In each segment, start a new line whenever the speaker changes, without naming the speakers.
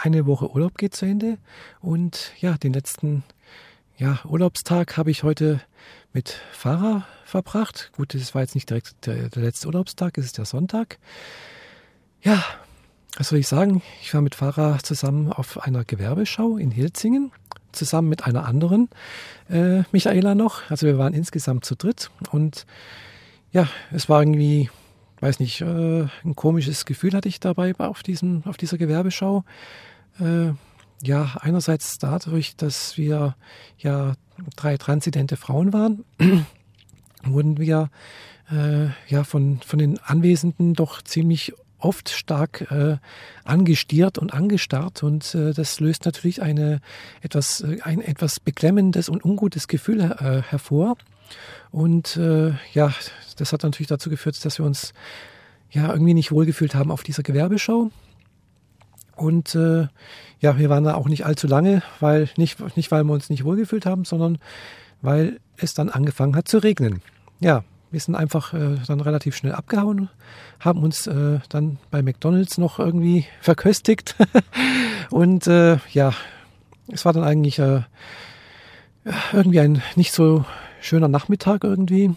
eine Woche Urlaub geht zu Ende und ja, den letzten ja, Urlaubstag habe ich heute mit Fahrer verbracht. Gut, das war jetzt nicht direkt der, der letzte Urlaubstag, es ist der Sonntag. Ja, was soll ich sagen? Ich war mit Fahrer zusammen auf einer Gewerbeschau in Hilzingen, zusammen mit einer anderen äh, Michaela noch. Also wir waren insgesamt zu dritt und ja, es war irgendwie weiß nicht, äh, ein komisches Gefühl hatte ich dabei auf, diesem, auf dieser Gewerbeschau. Äh, ja, einerseits dadurch, dass wir ja drei transidente Frauen waren, wurden wir äh, ja von, von den Anwesenden doch ziemlich oft stark äh, angestiert und angestarrt und äh, das löst natürlich eine etwas äh, ein etwas beklemmendes und ungutes Gefühl äh, hervor und äh, das hat natürlich dazu geführt dass wir uns ja irgendwie nicht wohlgefühlt haben auf dieser Gewerbeschau. Und äh, ja wir waren da auch nicht allzu lange weil nicht nicht weil wir uns nicht wohlgefühlt haben sondern weil es dann angefangen hat zu regnen. Ja wir sind einfach äh, dann relativ schnell abgehauen, haben uns äh, dann bei McDonald's noch irgendwie verköstigt. und äh, ja, es war dann eigentlich äh, irgendwie ein nicht so schöner Nachmittag irgendwie,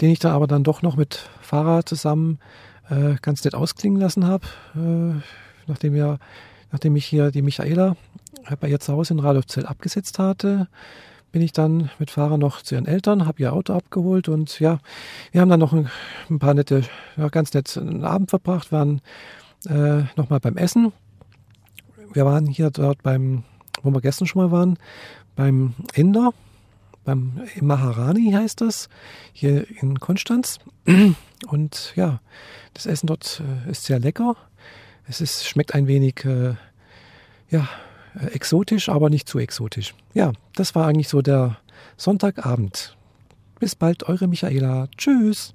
den ich da aber dann doch noch mit Fahrer zusammen äh, ganz nett ausklingen lassen habe, äh, nachdem wir, nachdem ich hier die Michaela bei ihr zu Hause in Radolfzell abgesetzt hatte bin ich dann mit Fahrer noch zu ihren Eltern, habe ihr Auto abgeholt und ja, wir haben dann noch ein, ein paar nette, ja, ganz nett einen Abend verbracht, waren äh, nochmal beim Essen. Wir waren hier dort beim, wo wir gestern schon mal waren, beim Inder, beim Maharani heißt das, hier in Konstanz. Und ja, das Essen dort äh, ist sehr lecker. Es ist, schmeckt ein wenig, äh, ja, äh, exotisch, aber nicht zu exotisch. Ja, das war eigentlich so der Sonntagabend. Bis bald, eure Michaela. Tschüss.